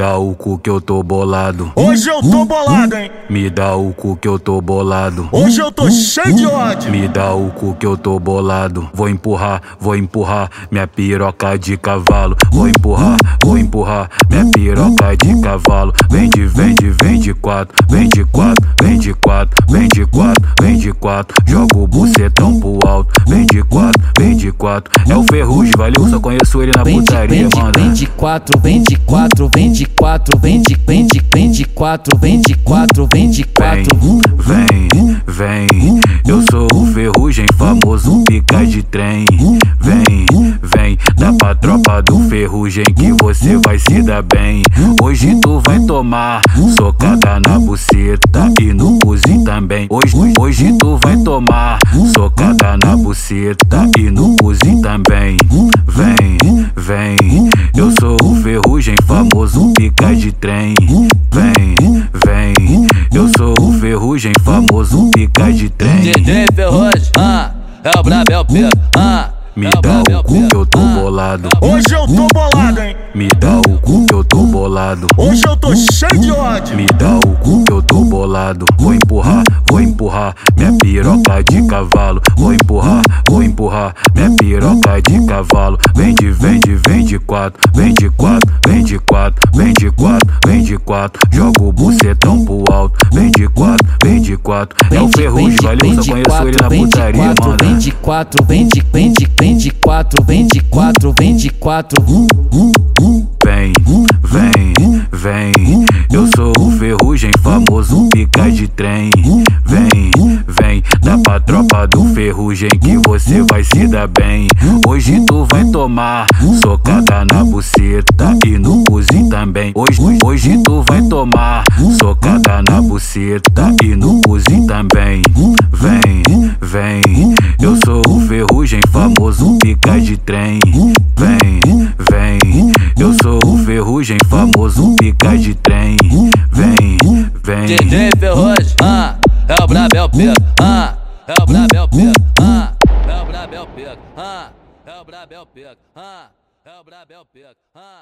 dá o cu que eu tô bolado. Hoje eu tô bolado, hein? Me dá o cu que eu tô bolado. Hoje eu tô cheio de ódio. Me dá o cu que eu tô bolado. Vou empurrar, vou empurrar minha piroca de cavalo. Vou empurrar, vou empurrar minha piroca de cavalo. Vem de, vem de, vem de quatro, vem de quatro, vem de quatro, vem de quatro, vem de quatro. Joga o bucetão pro alto. Vem de quatro, vem de quatro. É o ferrugem, valeu, só conheço ele na Vem putaria, vem mano. vem de quatro, vem de quatro, vem de quatro, vem de, vem de, vem de quatro, vem de quatro, vem de Vem, quatro. vem, vem. Eu sou o ferrugem, famoso pica de trem. Do ferrugem que você vai se dar bem. Hoje tu vai tomar socada na buceta e no cozinho também. Hoje, hoje tu vai tomar socada na buceta e no cozinho também. Vem, vem. Eu sou o ferrugem, famoso pica de trem. Vem, vem. Eu sou o ferrugem, famoso pica de trem. DJ Ferrugem, ah, é o Brabel Pedro, ah. Me dá o cu que eu tô bolado. Hoje eu tô bolado, hein? Me dá o cu que eu tô bolado. Hoje eu tô cheio de ódio. Me dá o cu que eu tô bolado. Vou empurrar, vou empurrar minha piroca de cavalo. Vou empurrar, vou empurrar minha piroca de cavalo. Vem de, vem de, vem de quatro, vem de quatro, vem de quatro, vem de quatro, vem de quatro. Joga o bucetão pro alto. Vem de quatro, vem de quatro. É o ferrugem, valeu, só conheço ele na putaria, quatro, vem mano. de quatro, vem de, vem de, vem de quatro, vem de quatro, vem de quatro. Vem, vem, vem. Eu sou o ferrugem, famoso pica de trem. Do ferrugem que você vai se dar bem. Hoje tu vai tomar socada na buceta e no cozinho também. Hoje, hoje tu vai tomar socada na buceta e no cozinho também. Vem, vem. Eu sou o ferrugem, famoso pica de trem. Vem, vem. Eu sou o ferrugem, famoso pica de trem. Vem, vem. DJ Ferrugem, ah, é o Brabel Pedro, ah. Brabel Pedro, ah. É o Brabel Pedro, ah. É o Brabel Pedro, ah.